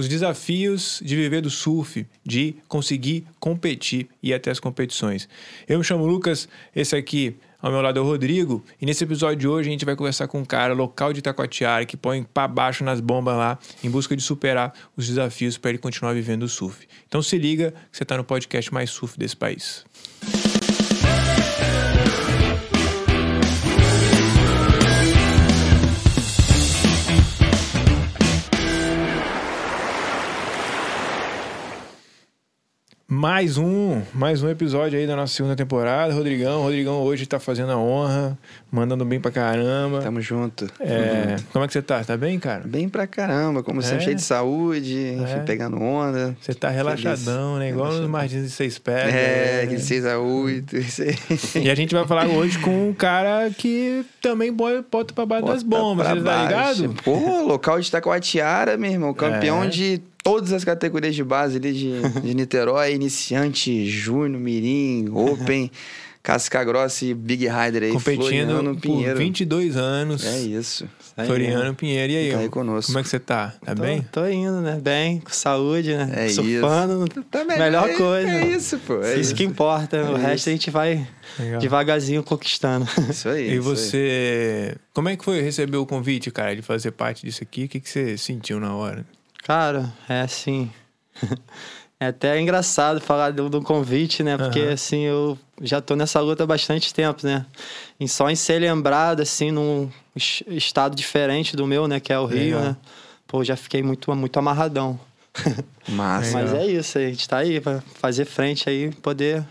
os desafios de viver do surf, de conseguir competir e ir até as competições. Eu me chamo Lucas, esse aqui ao meu lado é o Rodrigo, e nesse episódio de hoje a gente vai conversar com um cara local de Itacoatiara que põe para baixo nas bombas lá em busca de superar os desafios para ele continuar vivendo o surf. Então se liga que você está no podcast mais surf desse país. Mais um, mais um episódio aí da nossa segunda temporada. Rodrigão, Rodrigão hoje tá fazendo a honra, mandando bem pra caramba. Tamo junto. É, como é que você tá? Tá bem, cara? Bem pra caramba, como sempre, É? cheio de saúde, enfim, É. pegando onda. Você tá relaxadão, né? Igual nos Relaxadão. Martins de Seis Pés. É, né? aquele 6 a 8 isso aí. E a gente vai falar hoje com um cara que também bota, pra baixo das Bota bombas, pra você tá ligado? Pô, local de Itacoatiara, meu irmão. Campeão É. de todas as categorias de base ali de, de Niterói. Iniciante, Júnior, Mirim, Open, Casca Grossa e Big Rider aí. Competindo Floriano por Pinheiro. 22 anos. É isso. aí Floriano Pinheiro. E aí? Tá aí conosco. Como é que você tá? Tá Tô, bem? tô indo, né? Bem, com saúde, né? É Surfando. Tá Melhor é, coisa. É isso, pô. É isso, isso. que importa. o É resto isso. a gente vai Legal. devagarzinho conquistando. Isso aí. E isso aí. você. Como é que foi receber o convite, cara, de fazer parte disso aqui? O que, que você sentiu na hora? Cara, é assim. É até engraçado falar do, do convite, né? Porque Aham. assim, eu já tô nessa luta há bastante tempo, né? E só em ser lembrado, assim, num es- estado diferente do meu, né? Que é o Rio, Legal. né? Pô, já fiquei muito, muito amarradão. Massa. Mas é isso, a gente tá aí pra fazer frente aí, poder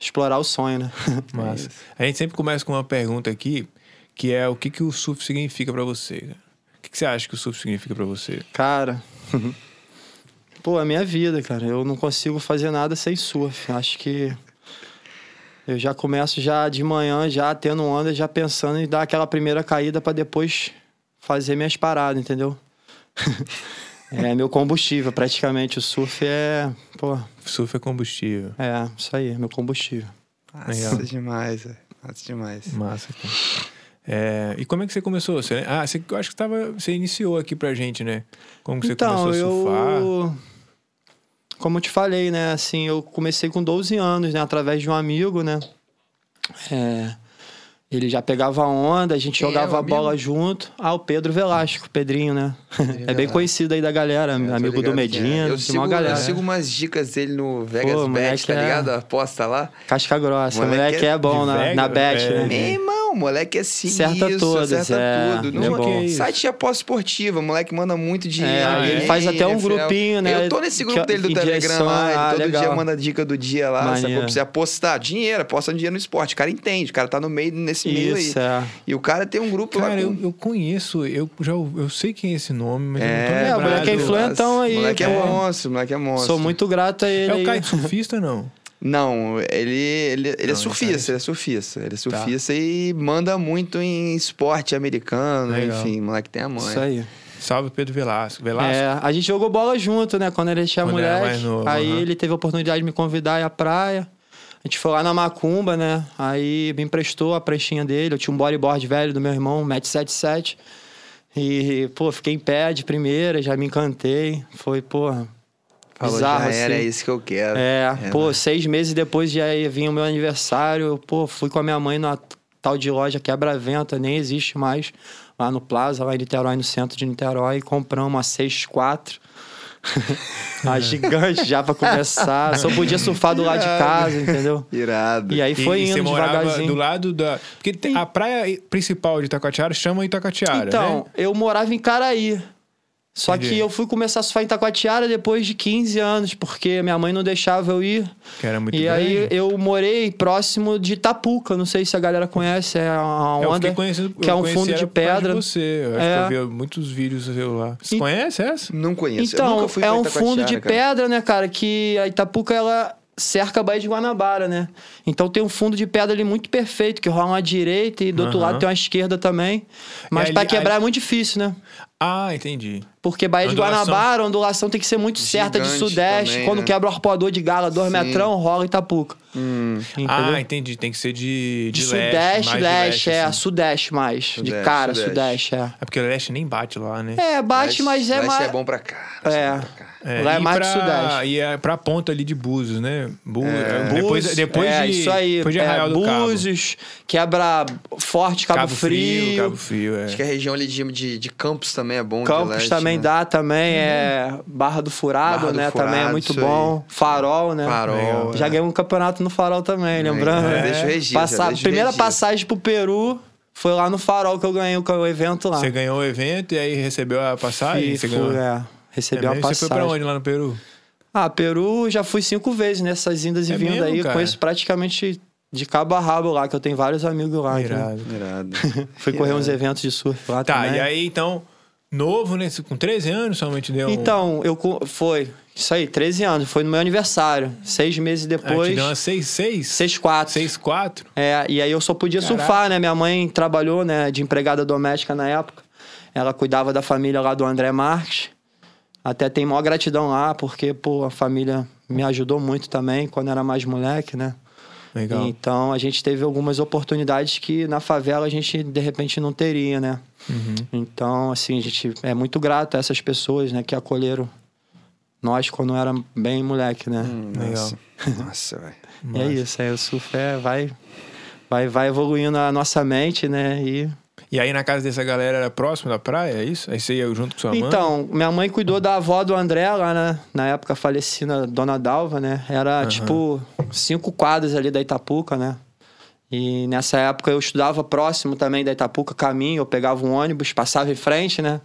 explorar o sonho, né? Massa. A gente sempre começa com uma pergunta aqui, que é o que, que o surf significa pra você? cara? O que, que você acha que o surf significa pra você? Cara, pô, a minha vida, cara. Eu não consigo fazer nada sem surf. Acho que eu já começo já de manhã, já tendo onda, já pensando em dar aquela primeira caída pra depois fazer minhas paradas, entendeu? é meu combustível, praticamente. O surf é, pô, Surf é combustível. é, isso aí, é meu combustível. Massa Legal. demais, velho. Massa demais. Massa, cara. É, e como é que você começou? Você, ah, você, eu acho que tava, você iniciou aqui pra gente, né? Como que você então, começou a surfar? eu. Como eu te falei, né? Assim, eu comecei com 12 anos, né? Através de um amigo, né? É, Ele já pegava onda, a gente Quem é jogava amigo? bola junto. Ah, o Pedro Velasco, Pedrinho, né? é bem Velasco. conhecido aí da galera, Eu tô amigo do quem é. Medina, Eu de sigo, uma galera. eu sigo umas dicas dele no Vegas Pô, Bet, tá é- ligado? A aposta lá. Casca grossa, o Moleque moleque é é bom na, Vegas, na bet, é. né? Meu irmão, o moleque é sinistro, Acerta todas, acerta é. tudo. No é bom. Isso? site de aposta esportiva, o moleque manda muito dinheiro. É, ele aí, faz até um NFL. grupinho, né, Eu tô nesse grupo que- dele do Telegram direção- lá, ele ah, todo legal. dia manda dica do dia lá, sacou? Pra você apostar. Dinheiro, aposta dinheiro no esporte. O cara entende, o cara tá no meio, nesse meio aí. Isso, é. E o cara tem um grupo Cara, lá eu, com... eu conheço, eu já eu sei quem é esse nome, mas eu não tô É, lembrado. o moleque é influentão aí, Moleque é monstro, moleque é monstro. Sou muito grato a ele. É o aí. kite surfista, não? Não, ele, ele, ele Não, é surfista, ele ele é surfista. Ele é surfista e manda muito em esporte americano, Legal. enfim, moleque tem a mãe. Isso aí. Salve Pedro Velasco. Velasco? É, a gente jogou bola junto, né? Quando ele tinha novo, aí aham. ele teve a oportunidade de me convidar à praia. A gente foi lá na Macumba, né? Aí me emprestou a pranchinha dele. Eu tinha um bodyboard velho do meu irmão, 1,77m. E, pô, fiquei em pé de primeira, já me encantei. Foi, pô, Falou, bizarro, já era, assim. é isso que eu quero. É, pô, né? seis meses depois já vir o meu aniversário. Eu, pô, fui com a minha mãe na tal de loja Quebra-Venta, nem existe mais. Lá no Plaza, lá em Niterói, no centro de Niterói. E compramos uma 6-4. a gigante já pra começar. Só podia surfar do lado de casa, entendeu? Irado. E aí foi e, e indo morava devagarzinho. do lado da. Porque tem- a praia principal de Itacoatiara chama Itacoatiara. Então, né? eu morava em Caraí. Só Entendi. que eu fui começar a surfar em Itacoatiara depois de 15 anos, porque minha mãe não deixava eu ir. Que era muito e grande. aí eu morei próximo de Tapuca, não sei se a galera conhece, é a Eu onda fiquei conhecido, que é eu um fundo de pedra. você. Eu acho É. que eu vi muitos vídeos seu lá. Você E- conhece essa? Não conheço. eu Então, nunca fui é um fundo de cara. pedra, né, cara, que a Itapuca ela cerca a Baía de Guanabara, né? Então tem um fundo de pedra ali muito perfeito, que rola uma direita e do outro Aham. lado tem uma esquerda também. Mas pra quebrar ali- é muito difícil, né? Ah, entendi. Porque Baía de Ondulação. Guanabara, a ondulação tem que ser muito certa de sudeste. também, Quando né? quebra o arpoador de gala, dois Sim. metrão, rola Itapuca. Hum, Entendeu? Ah, entendi. Tem que ser de, de, de, sudeste, mais leste, é. assim. Sudeste mais. de Sudeste, cara, sudeste. sudeste, é. É porque o leste nem bate lá, né? É, bate, mas é Leste mais. é bom pra cá. É. É. Bom pra cá. Lá é mais pra, do sudeste. E é pra ponta ali de Búzios, né? Bu- É. Depois, Búzios, depois é, de, isso aí, depois de é, Arraial do Cabo. Búzios, quebra forte, Cabo, Frio. Cabo Frio, é. Acho que a região ali de, de, de Campos também é bom. de Campos leste, também né? dá, também é Barra do Furado, Barra do né? também é Furado, muito bom. Farol, né? Farol. Já é. ganhou um campeonato no Farol também, lembrando. já né? deixa o registro, Passa- deixa Primeira registro. passagem pro Peru foi lá no Farol que eu ganhei o, evento lá. Você ganhou o evento e aí recebeu a passagem? Fui- você ganhou. é, recebi É uma mesmo? Você foi passagem. pra onde lá no Peru? Ah, Peru já fui cinco vezes nessas indas e É vindas aí. cara? Conheço praticamente de cabo a rabo lá, que eu tenho vários amigos lá. Irado. Irado. Fui correr uns eventos de surf lá Tá, também. e aí então, novo, né? Com 13 anos somente deu. Então, eu foi. Isso aí, 13 anos. Foi no meu aniversário. Seis meses Ah, depois. te deu umas 6, 6? 6, 4. 6, 4? É, e aí eu só podia Caraca. surfar, né? Minha mãe trabalhou, né, de empregada doméstica na época. Ela cuidava da família lá do André Marques. Até tem maior gratidão lá, porque, pô, a família me ajudou muito também quando era mais moleque, né? Legal. Então a gente teve algumas oportunidades que na favela a gente de repente não teria, né? Uhum. Então, assim, a gente é muito grato a essas pessoas, né, que acolheram nós quando era bem moleque, né? Hum, Legal. Nossa, velho. E é isso, aí o surf é, vai, vai, vai evoluindo a nossa mente, né? E... E aí na casa dessa galera era próximo da praia, é isso? Aí você ia junto com sua mãe? Então, minha mãe cuidou da avó do André lá, né? Na época falecida, Dona Dalva, né? Era tipo cinco quadras ali da Itapuca, né? E nessa época eu estudava próximo também da Itapuca, caminho, eu pegava um ônibus, passava em frente, né?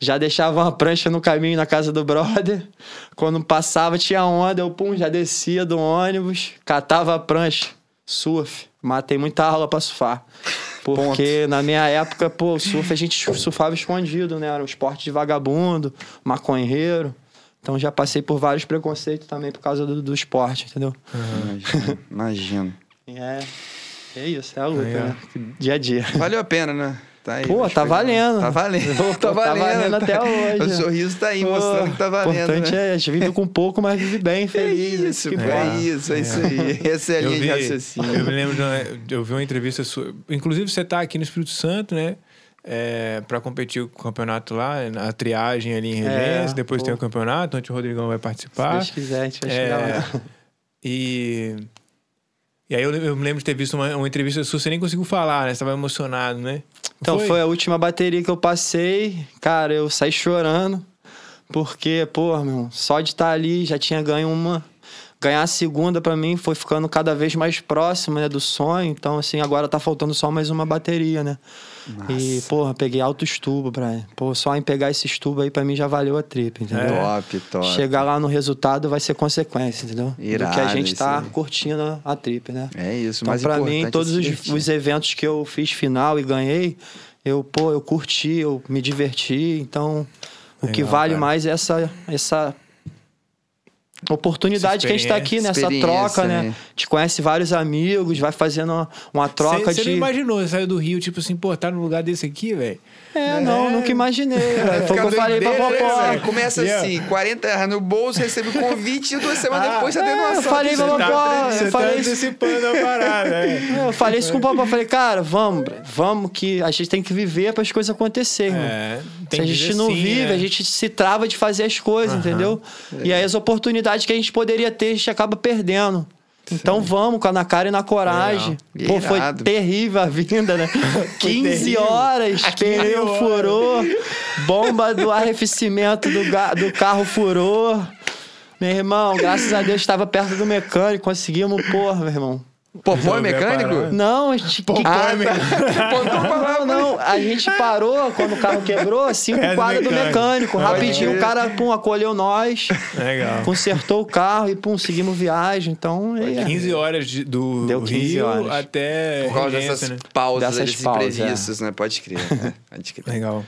Já deixava uma prancha no caminho na casa do brother. Quando passava, tinha onda, eu pum, já descia do ônibus, catava a prancha, surf. Matei muita aula pra surfar. Porque na minha época, pô, o surf a gente surfava escondido, né? Era um esporte de vagabundo, maconheiro. Então já passei por vários preconceitos também por causa do, do esporte, entendeu? Imagino. Imagino. É, é isso, é a luta, ó. né? Dia a dia. Valeu a pena, né? Tá aí, Pô, tá valendo. Tá valendo. Pô, tá valendo. tá valendo até hoje. O sorriso tá aí, Pô, mostrando que tá valendo. O importante né? é, a gente vive com pouco, mas vive bem, É feliz. isso, que é, isso, é isso aí. Essa é a eu linha vi, de raciocínio. eu me lembro, de uma- eu vi uma entrevista sua. Inclusive, você tá aqui no Espírito Santo, né? É, para competir com o campeonato lá, a triagem ali em É, Regência, depois pô. tem o campeonato, onde o Rodrigão vai Se participar. Deus quiser, a gente vai É, chegar lá. E. E aí eu, eu me lembro de ter visto uma, uma entrevista sua, você nem conseguiu falar, né? Você tava emocionado, né? Então, foi? a última bateria que eu passei. Cara, eu saí chorando. Porque, pô, meu, só de estar ali já tinha ganho uma. Ganhar a segunda pra mim foi ficando cada vez mais próximo, né, do sonho. Então, assim, agora tá faltando só mais uma bateria, né? E, porra, peguei alto estubo, Brian. Pô, só em pegar esse estubo aí pra mim já valeu a trip, entendeu? É. Top, top. Chegar lá no resultado vai ser consequência, entendeu? Do que a Irado gente tá aí. curtindo a trip, né? É isso, Então, mas pra mim, todos os, os os eventos que eu fiz final e ganhei, eu, pô, eu curti, eu me diverti. Então, o que Legal, vale cara. mais é essa, essa oportunidade que a gente tá aqui, nessa troca, né? né? Te conhece vários amigos, vai fazendo uma, uma troca Você de. não imaginou, você saiu do Rio, tipo assim, pô, tá no lugar desse aqui, velho? É, não, nunca imaginei. velho. Foi o que eu falei pra Popó. Começa Yeah. assim, 40 reais no bolso, recebe o convite e duas semanas Ah, depois você tem é, uma eu falei pra. Popó, eu você falei tá isso. antecipando a parada, é. É, Eu falei isso com o Popó. Eu falei, cara, vamos, vamos, que a gente tem que viver para as coisas acontecerem. É, Se tem a gente não vive, né? a gente se trava de fazer as coisas, entendeu? E aí as oportunidades que a gente poderia ter, a gente acaba perdendo. Então vamos com a na cara e na coragem. Legal. Pô, foi Irado. terrível a vinda, né? 15 terrível. horas, 15 pneu furou, bomba do arrefecimento do, do carro furou. Meu irmão, graças a Deus estava perto do mecânico, conseguimos, porra, meu irmão. Popó é mecânico? Não, a gente. Que- pô, é lá, não, não, a gente parou quando o carro quebrou, cinco É do quadras do mecânico. mecânico. Pode Rapidinho, o cara, pum, acolheu nós, Legal. consertou o carro e, pum, seguimos viagem. Então, é. 15 horas de- do Deu 15 Rio horas. até Por causa Regência, dessas né? pausas, Dessas desses pausas, imprevistos, né? Pode crer. é, Pode crer. Legal.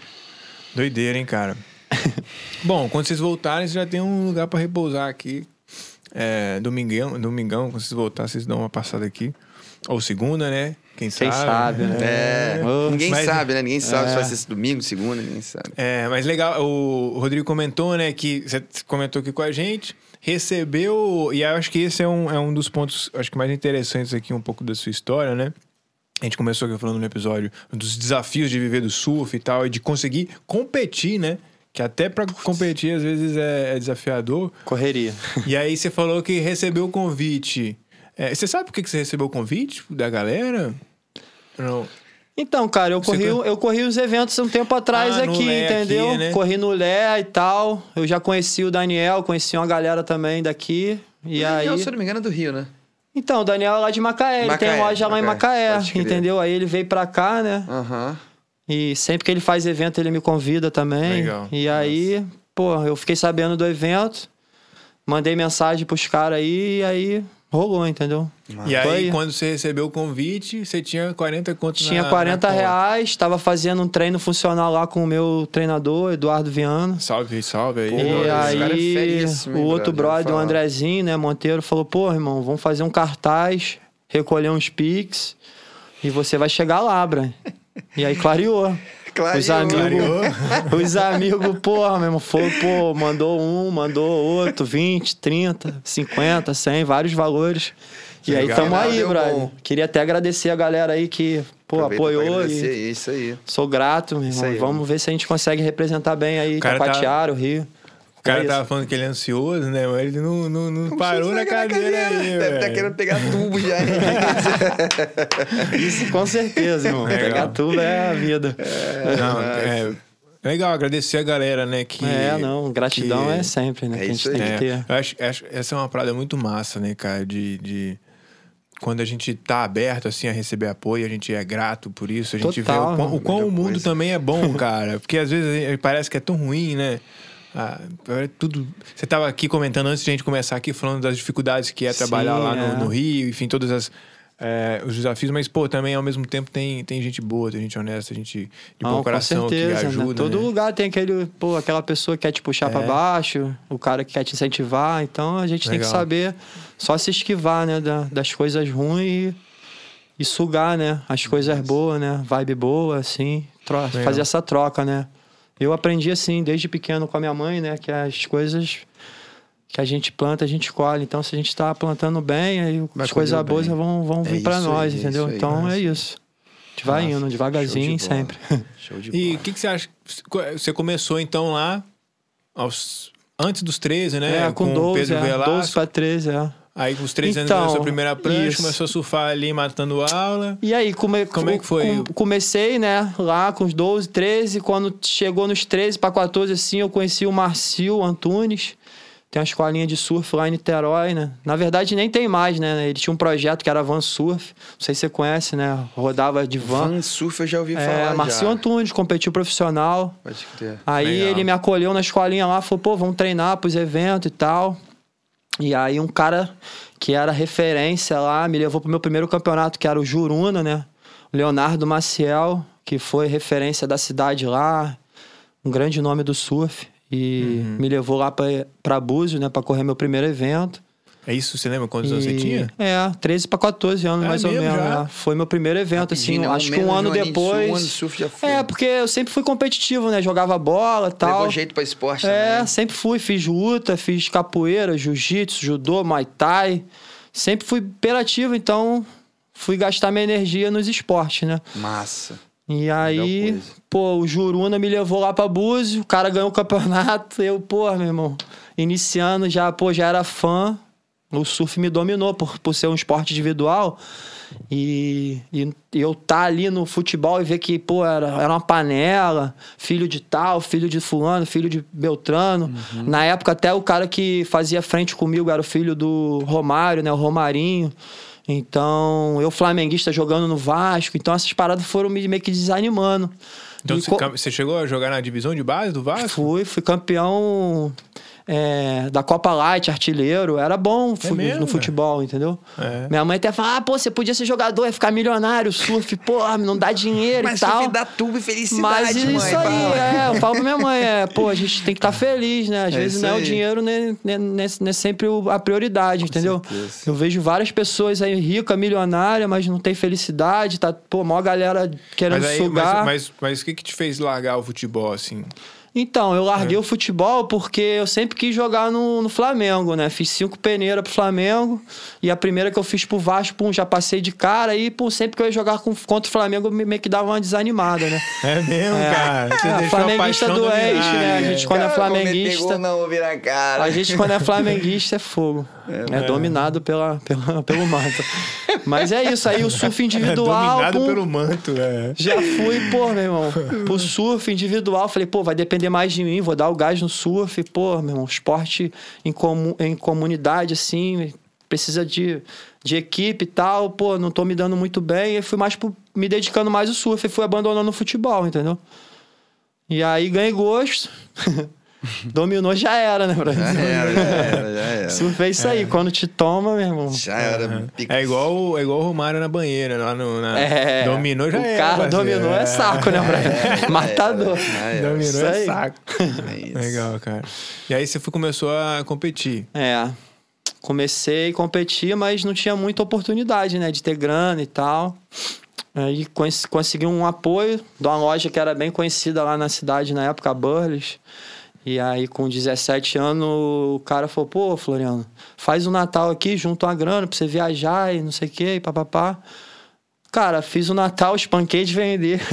Doideira, hein, cara? Bom, quando vocês voltarem, vocês já tem um lugar pra repousar aqui. É, domingão, domingão, quando vocês voltarem, vocês dão uma passada aqui. Ou segunda, né? Quem, Quem sabe? sabe, né? É, Oh, ninguém mas- sabe, né? Ninguém sabe se É. vai ser esse domingo, segunda, ninguém sabe. É, mas legal, o Rodrigo comentou, né, que você comentou aqui com a gente, recebeu, e eu acho que esse é um, é um dos pontos, acho que mais interessantes aqui, um pouco da sua história, né? A gente começou aqui falando no episódio dos desafios de viver do surf e tal, e de conseguir competir, né? Que até pra competir às vezes é, é desafiador. Correria. E aí você falou que recebeu o convite. É, você sabe por que que você recebeu o convite da galera? Não. Então, cara, eu Você corri, co- eu corri os eventos um tempo atrás Ah, aqui, Lé entendeu? aqui, né? Corri no Lé e tal. Eu já conheci o Daniel, conheci uma galera também daqui. E aí. Eu, se eu não me engano, é do Rio, né? Então, o Daniel é lá de Macaé, ele tem Macaé, loja lá em Macaé, Macaé, entendeu? Aí ele veio pra cá, né? Aham. E sempre que ele faz evento, ele me convida também. Legal. E aí, pô, eu fiquei sabendo do evento, mandei mensagem pros caras aí, e aí rolou, entendeu? E aí, aí. quando você recebeu o convite, você tinha 40 contos Tinha na, 40 na reais, tava fazendo um treino funcional lá com o meu treinador, Eduardo Viana. Salve, salve aí. Pô, E é aí, feríssimo, hein, o outro brother? brother, o. Andrezinho, né, Monteiro, falou: pô, irmão, vamos fazer um cartaz, recolher uns pics e você vai chegar lá, Bran. E aí clareou. Clareou. Os amigos, os amigos, porra, meu irmão, foi, pô, mandou um, mandou outro, 20, 30, 50, 100, vários valores. E aí tamo aí, brother. bom. Queria até agradecer a galera aí que, pô, Aproveita apoiou e Isso aí. sou grato, meu irmão. aí, Vamos ver se a gente consegue representar bem aí cara tá- Taquatiara, o Rio. O cara É tava falando que ele é ansioso, né? Mas ele não, não, não parou na cadeira, aí, Deve estar velho. querendo pegar tubo já? Isso com certeza, irmão. Legal. Pegar tudo é a vida. Não, é legal agradecer a galera, né? Que, É, não, gratidão que- é sempre, né? É que a gente tem É, que ter. eu acho, acho- essa é uma parada muito massa, né, cara? De, de- quando a gente tá aberto assim a receber apoio, a gente é grato por isso. A gente Total, vê o quão, o quão o mundo coisa. também é bom, cara. Porque às vezes eh, parece que é tão ruim, né? Ah, é tudo. Você tava aqui comentando antes de a gente começar aqui falando das dificuldades que é trabalhar Sim, lá no, é. no Rio, enfim, todas as eh, os desafios, mas pô, também ao mesmo tempo tem, tem gente boa, tem gente honesta, gente de bom Não, coração certeza, que ajuda. né? Todo né? lugar tem aquele, pô, aquela pessoa que quer te puxar É. baixo, o cara que quer te incentivar. Então a gente tem que Legal. saber só se esquivar, né? da- das coisas ruins e, e sugar, né? As coisas boas, né? Vibe boa, assim. Legal. fazer essa troca, né? Eu aprendi assim, desde pequeno com a minha mãe, né? Que as coisas que a gente planta, a gente colhe. Então, se a gente tá plantando bem, aí Vai as coisas boas bem. vão, vão É vir pra isso nós, aí, é entendeu? aí, então massa. é isso. A gente vai indo, devagarzinho, Show de sempre. Show de E o que, que você acha? Você começou então lá aos, antes dos 13, né? É, com, 12, Pedro é, Velasco. 12 pra 13, é. Aí com os 13 anos Então, ganhou sua primeira prancha, isso. começou a surfar ali matando aula. E aí, come, Como é que foi? com- comecei, né, lá com os 12, 13. Quando chegou nos 13 para 14, assim, eu conheci o Marcio Antunes. Tem uma escolinha de surf lá em Niterói, né? Na verdade, nem tem mais, né? Ele tinha um projeto que era Van Surf. Não sei se você conhece, né? Rodava de van. Van surf eu já ouvi É, falar. Marcio já. Antunes, competiu profissional. Pode ter. Aí Legal. ele me acolheu na escolinha lá, falou, pô, vamos treinar pros eventos e tal. E aí um cara que era referência lá me levou pro meu primeiro campeonato, que era o Juruna, né? Leonardo Maciel, que foi referência da cidade lá, um grande nome do surf. E Uhum. me levou lá pra Búzios, né? Pra correr meu primeiro evento. É isso? Você lembra quantos anos você E- tinha? É, 13 pra 14 anos, É mais ou menos. já? né? Foi meu primeiro evento, assim. Rapidinho, né? Acho que um ano depois. Um ano de surf já foi. É, porque eu sempre fui competitivo, né? Jogava bola e tal. Levou jeito pra esporte É, também. sempre fui. Fiz luta, fiz capoeira, jiu-jitsu, judô, muay thai. Sempre fui imperativo, então fui gastar minha energia nos esportes, né? Massa. E aí, pô, o Juruna me levou lá pra Búzios, o cara ganhou o campeonato. Eu, pô, meu irmão, iniciando já, pô, já era fã. O surf me dominou por, por ser um esporte individual. E, e eu tá ali no futebol e ver que, pô, era, era uma panela, filho de tal, filho de fulano, filho de Beltrano. Na época, até o cara que fazia frente comigo era o filho do Romário, né? O Romarinho. Então, eu flamenguista jogando no Vasco. Então, essas paradas foram me meio que desanimando. Então E você, co- cam- você chegou a jogar na divisão de base do Vasco? Fui, fui campeão é, da Copa Light, artilheiro. Era bom fu- mesmo, no futebol, entendeu? É. Minha mãe até fala: ah, pô, você podia ser jogador, ia ficar milionário, surf, pô, não dá dinheiro Mas e tal. surf dá tubo e felicidade, Mas mãe. isso aí, fala. é, eu falo pra minha mãe, é, pô, a gente tem que estar feliz, né? Às É vezes não é o aí. dinheiro, nem, nem, nem- não é sempre o- a prioridade, entendeu? certeza. Eu vejo várias pessoas aí rica, milionária, mas não tem felicidade, tá, pô, maior galera querendo Mas, aí, sugar. mas, mas, mas o que que te fez largar o futebol, assim? Então, eu larguei É. o futebol porque eu sempre quis jogar no, no Flamengo, né? Fiz cinco peneiras pro Flamengo. E a primeira que eu fiz pro Vasco, pum, já passei de cara. E, pum, sempre que eu ia jogar com- contra o Flamengo, me- meio que dava uma desanimada, né? É mesmo, cara? Você É, deixou a flamenguista doente, né? A gente quando é Cara, cometer flamenguista. gol não, vou virar cara. A gente, quando é flamenguista, é fogo. É, dominado pela, pela, pelo manto. Mas é isso, aí o surf É individual. dominado pum, pelo manto, é. Já fui, pô, meu irmão. O surf individual, falei, pô, vai depender mais de mim, vou dar o gás no surf. Pô, meu irmão, esporte em, comu em comunidade, assim, precisa de, de equipe e tal. Pô, não tô me dando muito bem. E fui mais pro- me dedicando mais ao surf e fui abandonando o futebol, entendeu? E aí ganhei gosto. Dominou, já era, né, Brasil? Já era, já era, já era. Surf é isso aí. Quando te toma, meu irmão. Já era. pica- É igual, o- é igual o Romário na banheira, lá no. Na... É. Dominou já o era. cara parceiro. dominou é saco, né, Brasil? Matador. Já era. Dominou Isso é aí. saco. É isso. Legal, cara. E aí você foi- começou a competir. É. Comecei a competir, mas não tinha muita oportunidade, né? De ter grana e tal. Aí cons- consegui um apoio de uma loja que era bem conhecida lá na cidade na época, a Burles. E aí, com 17 anos, o cara falou: pô, Floriano, faz o Natal aqui, junta uma grana pra você viajar e não sei o quê, e papapá. Cara, fiz o Natal, espanquei de vender.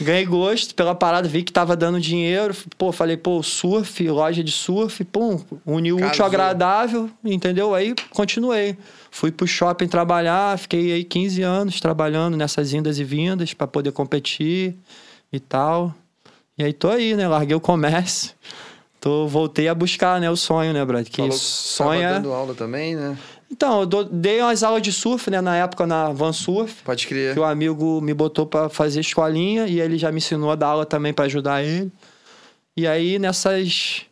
Ganhei gosto pela parada, vi que tava dando dinheiro. Pô, falei, pô, surf, loja de surf, pum, uniu o útil ao agradável, entendeu? Aí continuei. Fui pro shopping trabalhar, fiquei aí 15 anos trabalhando nessas indas e vindas para poder competir e tal. E aí tô aí, né? Larguei o comércio. Tô, voltei a buscar, né, o sonho, né, Brad? Que Falou sonho tava é... dando aula também, né? Então, eu dei umas aulas de surf, né, na época na Van Surf Pode crer. que o amigo me botou pra fazer escolinha e ele já me ensinou a dar aula também pra ajudar ele. E aí nessas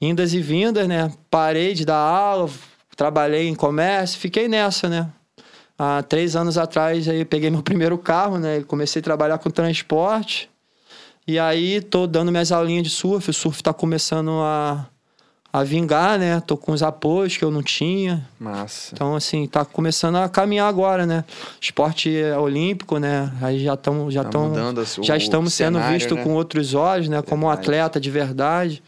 indas e vindas, né, parei de dar aula, trabalhei em comércio, fiquei nessa, né. Há três anos atrás aí peguei meu primeiro carro, né, comecei a trabalhar com transporte. E aí tô dando minhas aulinhas de surf, o surf tá começando a a vingar, né? Tô com os apoios que eu não tinha. Massa. Então, assim, tá começando a caminhar agora, né? Esporte é olímpico, né? Aí já estão já Tá tão, já estamos sendo cenário, vistos né? com outros olhos, né? Como um atleta de verdade,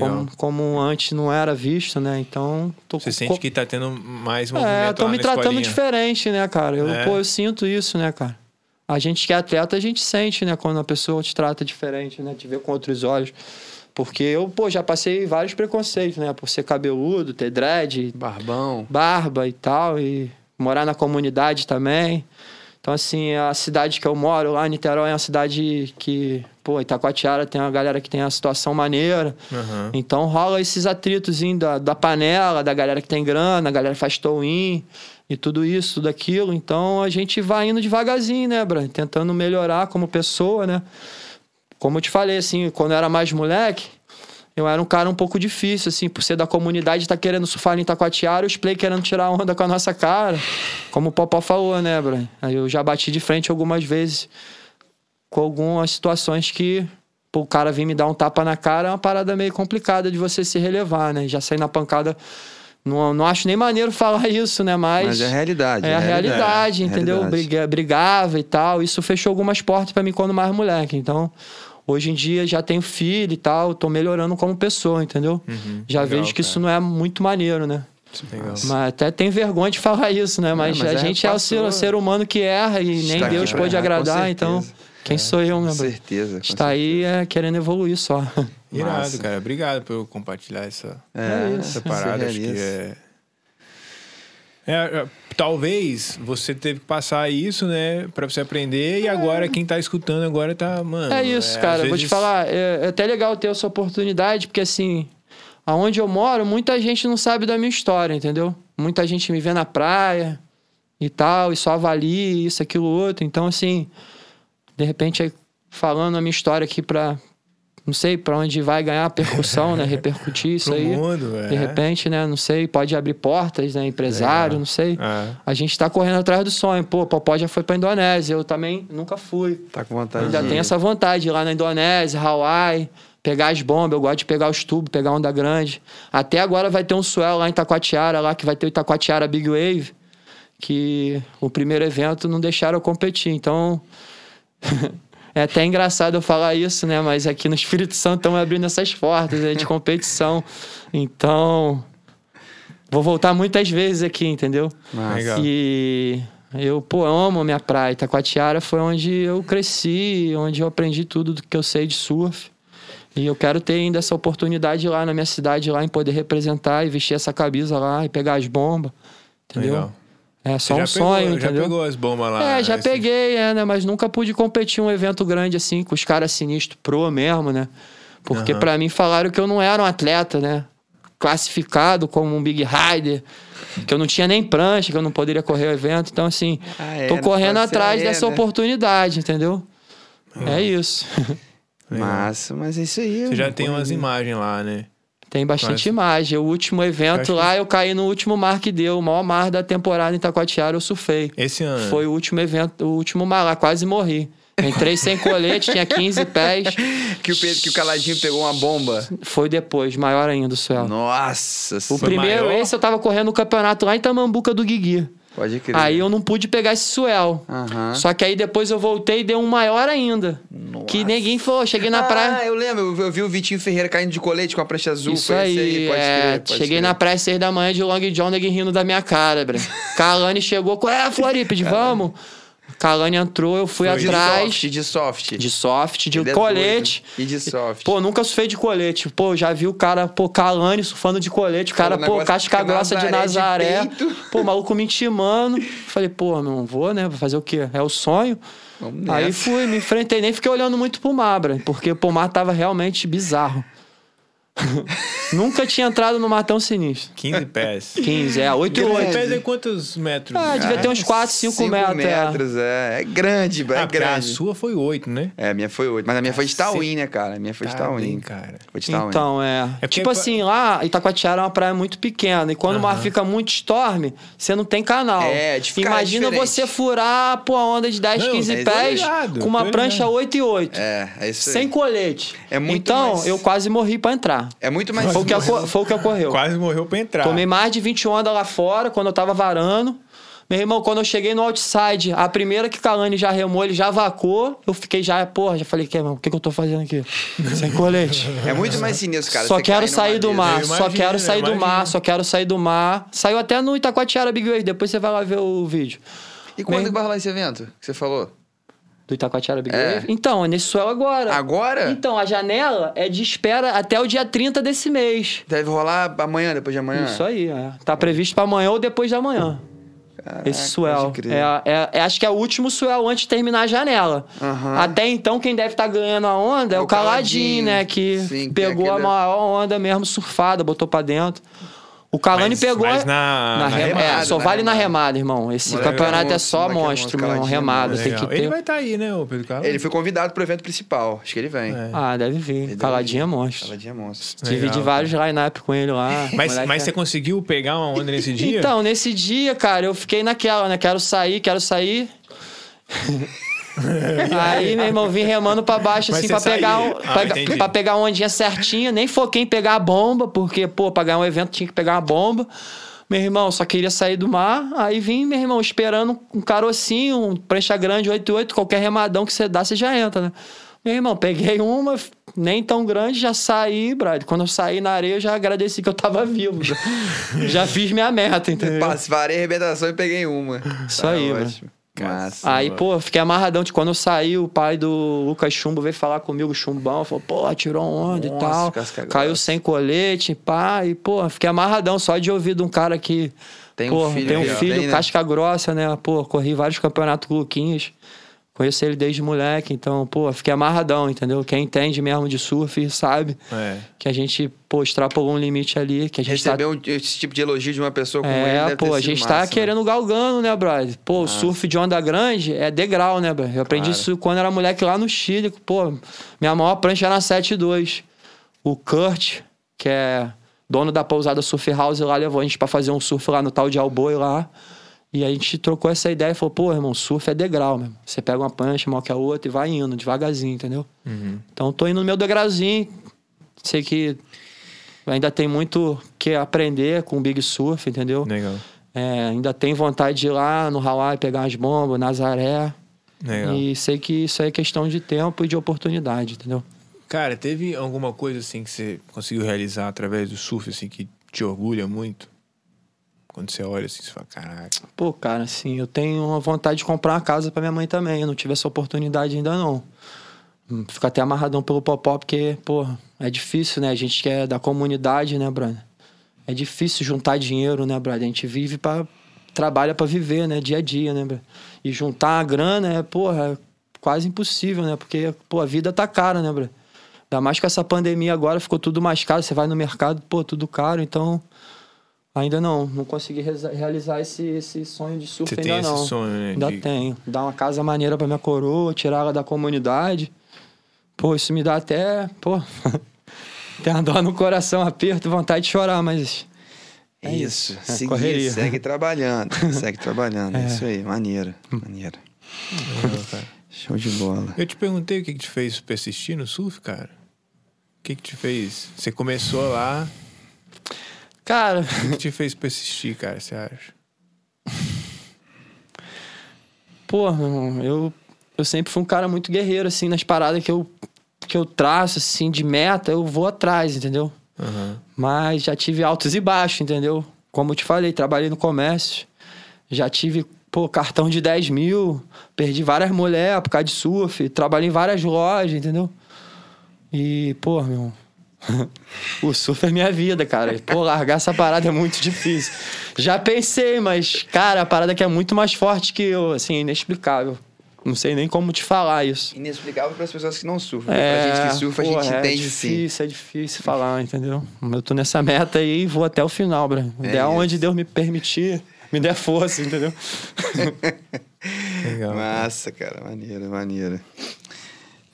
como, como antes não era visto, né? Então, tô Você sente que tá tendo mais movimento é, tô lá me na tratando escolinha. diferente, né, cara? Eu, É. pô, eu sinto isso, né, cara? A gente que é atleta, a gente sente, né, quando a pessoa te trata diferente, né? Te vê com outros olhos. Porque eu, pô, já passei vários preconceitos, né? Por ser cabeludo, ter dread, Barbão. barba e tal, e morar na comunidade também. Então, assim, a cidade que eu moro lá, Niterói, é uma cidade que, pô, Itacoatiara tem uma galera que tem a situação maneira. Aham. Então rola esses atritos da, da panela, da galera que tem grana, a galera faz tow-in e tudo isso, tudo aquilo. Então a gente vai indo devagarzinho, né, Bran? Tentando melhorar como pessoa, né? Como eu te falei, assim, quando eu era mais moleque, eu era um cara um pouco difícil, assim, por ser da comunidade, tá querendo surfar em Itacoatiara, os play querendo tirar onda com a nossa cara. Como o Popó falou, né, Bran? Aí eu já bati de frente algumas vezes com algumas situações que o cara vir me dar um tapa na cara é uma parada meio complicada de você se relevar, né? Já sair na pancada. Não, não acho nem maneiro falar isso, né? Mas. Mas é a realidade. É a realidade, entendeu? realidade. Briga- brigava e tal. Isso fechou algumas portas pra mim quando mais moleque. Então, hoje em dia já tenho filho e tal, tô melhorando como pessoa, entendeu? Uhum. Já Legal, vejo que cara. isso não é muito maneiro, né? Legal. Mas até tem vergonha de falar isso, né? Mas, mas a é, gente é o ser, ser humano que erra e nem Deus pode errar, com agradar, então quem sou eu, né? Com certeza. com Está aí é, querendo evoluir só. Irado, Massa. cara. Obrigado por compartilhar essa, É, É essa isso. parada. Acho que é... É, é, Talvez você teve que passar isso, né, pra você aprender, e agora quem tá escutando agora tá, mano. É isso, às cara. Vou te vezes- falar, é, é até legal ter essa oportunidade, porque assim, aonde eu moro, muita gente não sabe da minha história, entendeu? Muita gente me vê na praia e tal, e só avalia isso, aquilo, outro. Então, assim, de repente, aí, falando a minha história aqui pra não sei pra onde vai ganhar percussão, né? Repercutir isso aí. mundo, é. De repente, né? Não sei, pode abrir portas, né? Empresário, Legal. não sei. É. A gente tá correndo atrás do sonho. Pô, Popó já foi pra Indonésia, eu também nunca fui. Tá com vontade Ainda de tenho essa vontade de ir lá na Indonésia, Hawaii, pegar as bombas. Eu gosto de pegar os tubos, pegar onda grande. Até agora vai ter um swell lá em Itacoatiara, lá que vai ter o Itacoatiara Big Wave, que o primeiro evento não deixaram eu competir. Então. É até engraçado eu falar isso, né? Mas aqui no Espírito Santo estamos abrindo essas portas né, de competição. Então, vou voltar muitas vezes aqui, entendeu? Legal. E eu, pô, amo a minha praia. Itacoatiara foi onde eu cresci, onde eu aprendi tudo do que eu sei de surf. E eu quero ter ainda essa oportunidade lá na minha cidade, lá em poder representar e vestir essa camisa lá e pegar as bombas. Entendeu? Legal. É Você só um sonho, pegou, entendeu? Já pegou as bombas lá? É, já esse- peguei, é, né? Mas nunca pude competir um evento grande assim, com os caras sinistros pro mesmo, né? Porque Aham. pra mim falaram que eu não era um atleta, né? Classificado como um Big Rider, que eu não tinha nem prancha, que eu não poderia correr o evento. Então, assim, Ah, é, tô não correndo atrás dessa né? oportunidade, entendeu? É isso. Massa, mas é isso aí. Você já tem umas imagens lá, né? Tem bastante Mas- imagem. O último evento lá, eu caí no último mar que deu, o maior mar da temporada em Itacoatiara, eu surfei. Esse ano. Foi o último evento, o último mar lá, quase morri. Entrei sem colete, tinha 15 pés. Que o, Pedro, que o Caladinho pegou uma bomba. Foi depois, maior ainda o swell. Nossa O primeiro, maior? esse eu tava correndo no campeonato lá em Tamambuca do Guigui. Pode crer. Aí eu não pude pegar esse swell. Aham. Só que aí depois eu voltei e deu um maior ainda. Que ninguém falou, cheguei na ah, praia. eu lembro. Eu, vi o Vitinho Ferreira caindo de colete com a prancha azul. Isso aí, esse pode é, crer, pode cheguei crer. na praia às seis da manhã de Long John, ninguém rindo da minha cara, bro. Kalani chegou, qual é, Floripe, vamos? Kalani entrou, eu fui Foi. De atrás soft, de soft. de soft, de Ele é colete. doido. E de soft. Pô, nunca surfei de colete. Pô, já vi o cara, pô, Kalani surfando de colete. O cara, pô, casca grossa de Nazaré de pô, maluco me intimando. Falei, pô, não vou, né? Vou fazer o quê? É o sonho. Vamos Aí fui, me enfrentei, nem fiquei olhando muito pro mar, bro, porque pô, o mar tava realmente bizarro. Nunca tinha entrado no mar tão sinistro. 15 pés. 15, é, 8 e 15 8. pés é quantos metros? Ah, devia ter uns 4, 5, Cinco metros. é. metros, é. É grande, é Ah, a grande. sua foi 8, né? É, a minha foi oito. Mas a minha foi de. Tauim, né, cara? A minha foi de Tá Tauim. cara. Foi de Tauim. Então, é. É tipo pa- assim, lá, Itacoatiara é uma praia muito pequena. E quando o mar fica muito storm, você não tem canal. É, de Imagina diferente. você furar pô, a onda de 10, Não, 15 é pés com uma prancha ligado. 8 e 8. É, é isso aí. Sem colete. É muito então, mais- eu quase morri pra entrar. É muito mais Foi o, que aco- foi o que ocorreu. Quase morreu pra entrar. Tomei mais de 20 ondas lá fora, quando eu tava varando. Meu irmão, quando eu cheguei no outside, a primeira que Kalani já remou, ele já vacou. Eu fiquei já, porra, já falei, que, irmão, o que, que eu tô fazendo aqui? Sem colete. É muito mais sinistro, cara. só quero sair do mar, Eu só imagino, quero sair do mar, imagino. só quero sair do mar. Saiu até no Itacoatiara Big Wave, depois você vai lá ver o vídeo. E quando que vai rolar esse evento que você falou? Do Itacoatiara Big É. Wave? Então, é nesse suelo agora. Agora? Então, a janela é de espera até o dia 30 desse mês. Deve rolar amanhã, depois de amanhã. Isso aí, é. Tá previsto pra amanhã ou depois de amanhã. Caraca, Esse swell. É, é- é- acho que é o último swell antes de terminar a janela. Aham. Até então, quem deve estar ganhando a onda é, É o o Caladinho, Caladinho. né? Que Sim, que pegou a aquele- maior onda mesmo surfada, botou pra dentro. O Calani Mas- pegou. mas na- na rem- remada, É, só na vale na remada. remada, irmão. Esse Moleque campeonato é só moleque monstro, monstro, meu. Caladinho, Remada, tem que Ele ter. vai estar aí, né, o Pedro Carlos? Ele foi convidado pro evento principal. Acho que ele vem. É. Ah, deve vir. deve Caladinho é vir. monstro. Caladinho é monstro. Legal, Dividi vários line-up com ele lá. Mas, mas é- você conseguiu pegar uma onda nesse dia? Então, nesse dia, cara, eu fiquei naquela, né? Quero sair, quero sair. Aí, meu irmão, vim remando pra baixo, Mas assim, pra pegar, um, Ah, pra, pra pegar uma ondinha certinha. Nem foquei em pegar a bomba, porque, pô, pra ganhar um evento tinha que pegar uma bomba. Meu irmão, só queria sair do mar. Aí vim, meu irmão, esperando um carocinho, um prancha grande 88, qualquer remadão que você dá, você já entra, né? Meu irmão, peguei uma, nem tão grande, já saí, brother. Quando eu saí na areia, eu já agradeci que eu tava vivo. já fiz minha meta, entendeu? Passe, varei a arrebentação e peguei uma. Isso Tá aí, mano. Massa. Aí, pô, fiquei amarradão. Tipo, Quando eu saí, o pai do Lucas Chumbo veio falar comigo, chumbão. Falou, pô, tirou onda Nossa, e tal. casca grossa. Caiu sem colete, pá. E, pô, fiquei amarradão só de ouvir de um cara que. Tem um pô, filho tem um aí, ó. filho, Tem, né? casca grossa, né? Pô, corri vários campeonatos com o Luquinhas. Conheço ele desde moleque, então, pô, fiquei amarradão, entendeu? Quem entende mesmo de surf sabe É. que a gente, pô, extrapolou um limite ali, que a gente tá Receber um- esse tipo de elogio de uma pessoa como ele é, pô, a gente massa, tá né? querendo galgando, né, brother? Pô, o surf de onda grande é degrau, né, brother? Eu aprendi Claro. isso quando era moleque lá no Chile. Pô, minha maior prancha era 7.2. O Kurt, que é dono da pousada Surf House lá, levou a gente pra fazer um surf lá no tal de Alboi lá. E a gente trocou essa ideia e falou, pô, irmão, surf é degrau mesmo. Você pega uma prancha, maior que a outra e vai indo, devagarzinho, entendeu? Uhum. Então tô indo no meu degrauzinho. Sei que ainda tem muito que aprender com o Big Surf, entendeu? Legal. É, ainda tem vontade de ir lá no Hawaii pegar umas bombas, Nazaré. Legal. E sei que isso aí é questão de tempo e de oportunidade, entendeu? Cara, teve alguma coisa assim que você conseguiu realizar através do surf, assim, que te orgulha muito? Quando você olha assim, você fala, caraca. Pô, cara, assim, eu tenho uma vontade de comprar uma casa pra minha mãe também. Eu não tive essa oportunidade ainda não. Hum, Fico até amarradão pelo popó, porque, pô, é difícil, né? A gente que é da comunidade, né, brother? É difícil juntar dinheiro, né, brother? A gente vive pra. trabalha pra viver, né? Dia a dia, né, brother? E juntar a grana é, porra, é quase impossível, né? Porque, pô, a vida tá cara, né, brother? Ainda mais com essa pandemia agora, ficou tudo mais caro. Você vai no mercado, pô, tudo caro. Então, ainda não. Não consegui realizar esse, esse sonho de surf Você ainda tem não. esse sonho, né? Ainda de- tenho. Dar uma casa maneira pra minha coroa, tirar ela da comunidade. Pô, isso me dá até, pô... tem uma dor no coração, aperto, vontade de chorar, mas... É isso. isso. É, Seguir, correria. segue trabalhando. segue trabalhando. É. isso aí. Maneiro. Maneiro. Legal, cara. Show de bola. Eu te perguntei o que, que te fez persistir no surf, cara. O que, que te fez? Você começou lá, Cara, o que, te fez persistir, cara, você acha? pô, meu irmão, eu, eu sempre fui um cara muito guerreiro, assim, nas paradas que eu, que eu traço, assim, de meta, eu vou atrás, entendeu? Aham. Mas já tive altos e baixos, entendeu? Como eu te falei, trabalhei no comércio. Já tive, pô, cartão de 10 mil. Perdi várias mulheres por causa de surf. Trabalhei em várias lojas, entendeu? E, pô, meu. o surf é minha vida, cara. Pô, largar essa parada é muito difícil. Já pensei, mas, cara, a parada que é muito mais forte que eu, assim, é inexplicável. Não sei nem como te falar isso. Inexplicável para as pessoas que não surfam. É, pra gente que surfa, a porra, gente é entende sim. difícil, é difícil falar, entendeu? Eu tô nessa meta aí e vou até o final, bro. É Até onde. Deus me permitir, me der força, entendeu? Legal. Massa, cara. Maneiro, maneiro.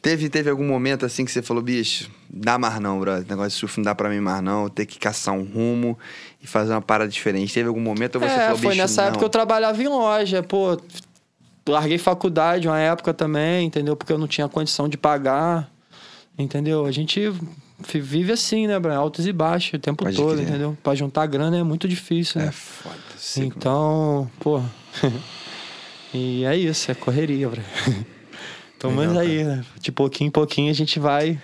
Teve, teve algum momento assim que você falou, bicho, dá mais não, brother. Negócio de surf não dá pra mim mais não. Ter que caçar um rumo e fazer uma parada diferente. Teve algum momento ou você é, falou, foi bicho, nessa não. época que eu trabalhava em loja, pô. Larguei faculdade uma época também, entendeu? Porque eu não tinha condição de pagar, entendeu? A gente vive assim, né, bro? Altos e baixos o tempo Pode todo, crer. entendeu? Pra juntar grana é muito difícil, né? É foda. Então, pô. e é isso, é correria, bro. Então, mas Legal, aí, né? de pouquinho em pouquinho a gente vai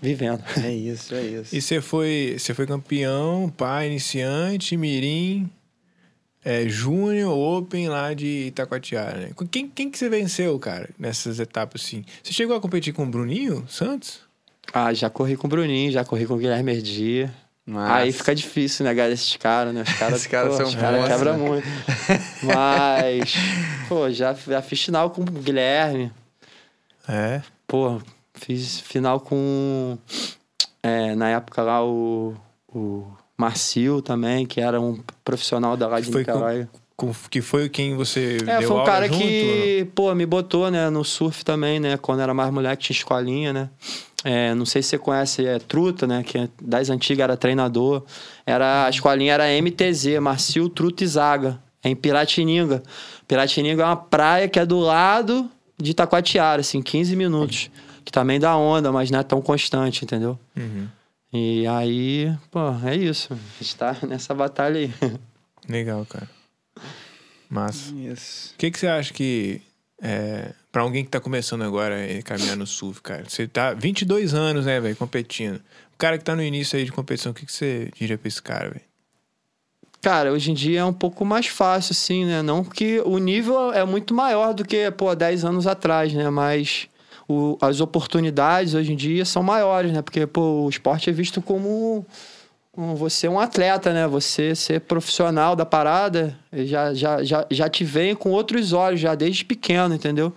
vivendo. É isso, é isso. E você foi, você foi campeão, pai, iniciante, mirim, é, júnior, open lá de Itacoatiara, né? Quem, quem que você venceu, cara, nessas etapas assim? Você chegou a competir com o Bruninho Santos? Ah, já corri com o Bruninho, já corri com o Guilherme Erdi. Massa. Aí fica difícil, né, galera, esses caras, né? Os caras, Esses caras pô, são os caras monstros, quebram né? muito. Mas, pô, já, já fiz final com o Guilherme. É. Pô, fiz final com. é, na época lá, o, o Marcio também, que era um profissional da lá de Niterói. Com- que foi quem você É, deu foi um cara junto, que, pô, me botou, né, no surf também, né, quando era mais moleque, tinha escolinha, né. É, não sei se você conhece, é Truta, né, que é das antigas era treinador. Era, a escolinha era MTZ, Marcio Truta e Zaga, em Piratininga. Piratininga é uma praia que é do lado de Itacoatiara, assim, 15 minutos. Que também dá onda, mas não é tão constante, entendeu? Uhum. E aí, pô, é isso. A gente tá nessa batalha aí. Legal, cara. Massa. Isso. O que, que você acha que. É, pra alguém que tá começando agora a caminhar no surf, cara? Você tá 22 anos, né, velho, competindo. O cara que tá no início aí de competição, o que, que você diria pra esse cara, velho? Cara, hoje em dia é um pouco mais fácil, assim, né? Não que o nível é muito maior do que, pô, 10 anos atrás, né? Mas o- as oportunidades hoje em dia são maiores, né? Porque, pô, o esporte é visto como um- você é um atleta, né? Você ser profissional da parada já, já, já, já te vem com outros olhos, já desde pequeno, entendeu?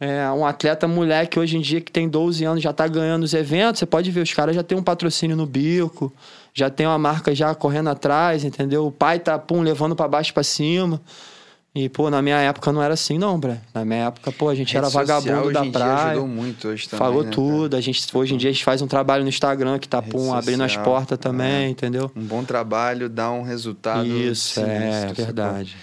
É, um atleta moleque hoje em dia que tem 12 anos já tá ganhando os eventos, você pode ver, os caras já tem um patrocínio no bico, já tem uma marca já correndo atrás, entendeu? O pai tá, pum, levando para baixo para cima. E, pô, na minha época não era assim, não, Bre. Na minha época, pô, a gente Rede era social vagabundo hoje da dia praia. ajudou muito hoje também, falou né, tudo. A gente, hoje em dia a gente faz um trabalho no Instagram que tá, Rede pum, abrindo as social, portas também, é. entendeu? Um bom trabalho dá um resultado Isso, é, sinistro, sacou? verdade.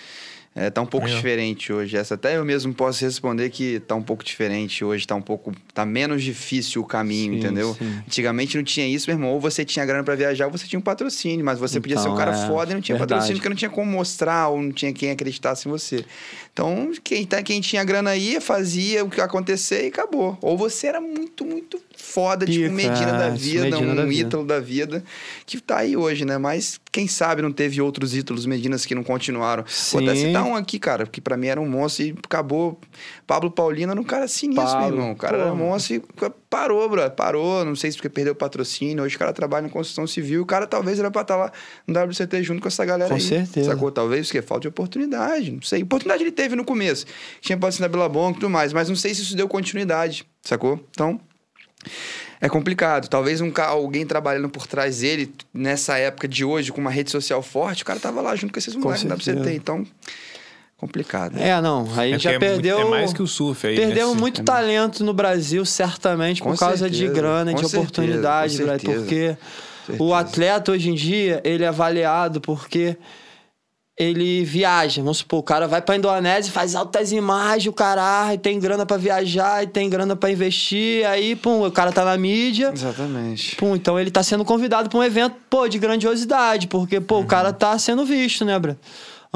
É, tá um pouco diferente hoje. Essa até eu mesmo posso responder que tá um pouco diferente hoje, tá um pouco. tá menos difícil o caminho, Sim, entendeu? sim. Antigamente não tinha isso, meu irmão. Ou você tinha grana pra viajar, ou você tinha um patrocínio, mas você podia ser um Então, cara é, foda e não tinha verdade. patrocínio porque não tinha como mostrar, ou não tinha quem acreditasse em você. Então, quem, tá, quem tinha grana ia, fazia o que acontecer e acabou. Ou você era muito, muito foda, tipo Pica, Medina da vida, Medina um da vida. ítalo da vida, que tá aí hoje, né? Mas quem sabe não teve outros ídolos Medinas que não continuaram. Vou até Sim. citar um aqui, cara, que pra mim era um monstro e acabou. Pablo Paulino era um cara sinistro, Pablo, meu irmão. O cara pô. era um monstro e parou, bro. Parou. Não sei se porque perdeu o patrocínio. Hoje o cara trabalha em construção civil. O cara talvez era pra estar lá no WCT junto com essa galera Com aí. certeza. Sacou? Talvez porque falta de oportunidade. Não sei. Oportunidade ele teve no começo. Tinha patrocínio da Billabong e tudo mais. Mas não sei se isso deu continuidade. Sacou? Então. É complicado. Talvez um alguém trabalhando por trás dele, nessa época de hoje, com uma rede social forte, o cara tava lá junto com esses moleques WCT. certeza. Então, complicado. É, não. Aí É já porque é muito- perdeu. É, mais que o surf aí. Perdeu nesse- muito talento no Brasil, certamente, Com por causa de certeza, grana, com de certeza, oportunidade, certeza. porque Certeza. o atleta hoje em dia, ele é avaliado porque ele viaja. Vamos supor, o cara vai pra Indonésia faz altas imagens, o caralho, tem grana pra viajar, e tem grana pra investir, aí, pum, o cara tá na mídia. Exatamente. Pum, então ele tá sendo convidado pra um evento, pô, de grandiosidade, porque, pô, o cara tá sendo visto, né, Bra?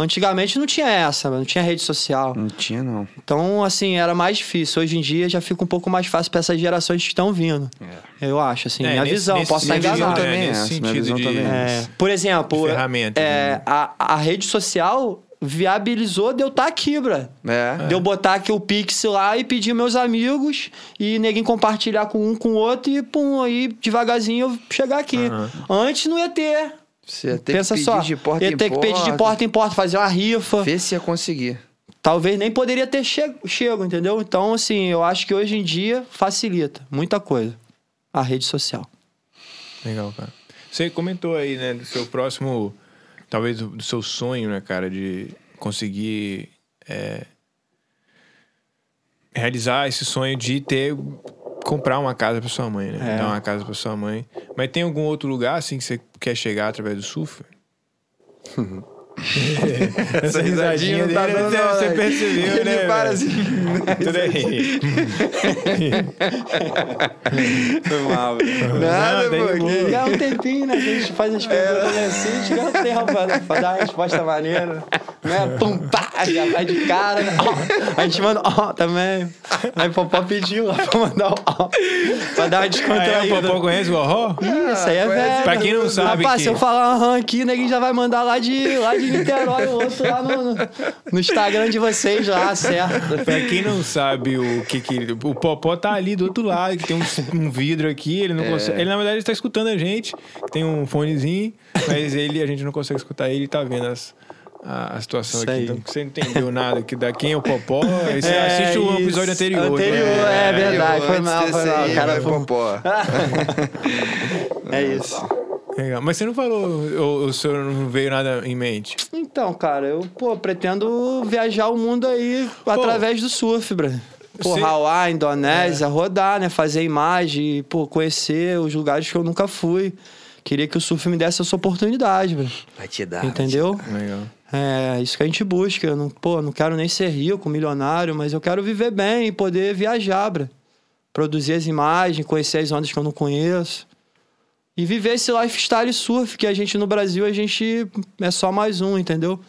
Antigamente não tinha essa, não tinha rede social. Não tinha, não. Então, assim, era mais difícil. Hoje em dia já fica um pouco mais fácil pra essas gerações que estão vindo. Eu acho, assim, É, minha nesse- visão, nesse posso estar enganado. também. É, é nesse essa, minha visão de... também é É, por exemplo, De ferramenta, é, né? a, a rede social viabilizou de eu estar aqui, Bra. É. De eu botar aqui o Pix lá e pedir meus amigos e ninguém compartilhar com um com o outro e pum, aí devagarzinho eu chegar aqui. Aham. Antes não ia ter. Você ia ter Pensa que pedir só. de porta ia em ter que pedir de porta em porta, fazer uma rifa. Vê se ia conseguir. Talvez nem poderia ter che chego, entendeu? Então, assim, eu acho que hoje em dia facilita muita coisa a rede social. Legal, cara. Você comentou aí, né, do seu próximo, talvez do, do seu sonho, né, cara, de conseguir é, realizar esse sonho de ter comprar uma casa para sua mãe, né? É. Dar uma casa para sua mãe. Mas tem algum outro lugar assim que você quer chegar através do surf? Essa risadinha tá dele, dando, você, né? percebeu, Ele né? para velho? assim. Tudo aí. Foi mal, velho. Nada, Não, pô. há um tempinho, né? A gente faz as perguntas assim, a gente ganha um tempo pra, pra dar uma resposta maneira. Né? Pum, pá, já vai de cara. Né? Ó, a gente manda ó também. Aí o Popó pediu lá pra mandar o ó. Pra dar uma é, descontraída. o Popó conhece o? Ih, Isso aí é conhece. velho. Pra quem não sabe Rapaz, que- se eu falar aham aqui, ninguém já vai mandar lá de, lá de Niterói, o outro lá no, no, no Instagram de vocês lá, certo? Pra quem não sabe o que que... O Popó tá ali do outro lado, que tem um, um vidro aqui, ele não É. consegue... Ele, na verdade, está escutando a gente, tem um fonezinho, mas ele, a gente não consegue escutar ele, tá vendo as, a, situação Isso aqui. aí. Então, você não entendeu nada que da quem é o Popó, aí você É, assiste o isso. episódio anterior. Anterior, né? é verdade, foi mal, foi mal, aí, cara, foi- popó. É isso. Legal. Mas você não falou, ou o senhor não veio nada em mente? Então, cara, eu, pô, pretendo viajar o mundo aí através do surf, bro. Pô, Você- Hawaii, Indonésia, rodar, né? Fazer imagem, pô, conhecer os lugares que eu nunca fui. Queria que o surf me desse essa oportunidade, bro. Vai te dar. Entendeu? Legal. É isso que a gente busca. Eu não, pô, não quero nem ser rico, milionário, mas eu quero viver bem e poder viajar, bro. Produzir as imagens, conhecer as ondas que eu não conheço. E viver esse lifestyle surf, que a gente no Brasil, a gente é só mais um, entendeu?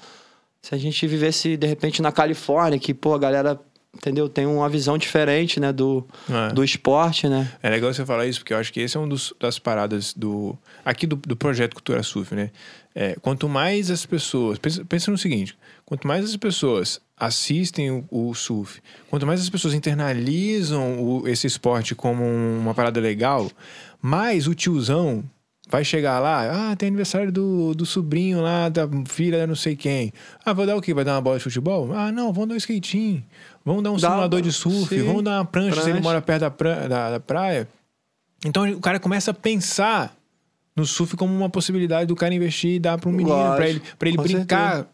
Se a gente vivesse, de repente, na Califórnia, que, pô, a galera, entendeu? Tem uma visão diferente, né, do, É. do esporte, né? É legal você falar isso, porque eu acho que esse é um dos, das paradas do. Aqui do, do projeto Cultura Surf, né? É, quanto mais as pessoas. Pensa, pensa no seguinte: quanto mais as pessoas assistem o, o surf, quanto mais as pessoas internalizam o- esse esporte como um- uma parada legal, mais o tiozão vai chegar lá, ah, tem aniversário do, do sobrinho lá, da filha da não sei quem. Ah, vou dar o quê? Vai dar uma bola de futebol? Ah, não, vamos dar um skatinho. Vamos dar um Dá, simulador de surf, sim. vamos dar uma prancha, se ele Prancha. mora perto da, pra- da- da praia. Então o cara começa a pensar no surf como uma possibilidade do cara investir e dar para um menino, para ele, pra ele com brincar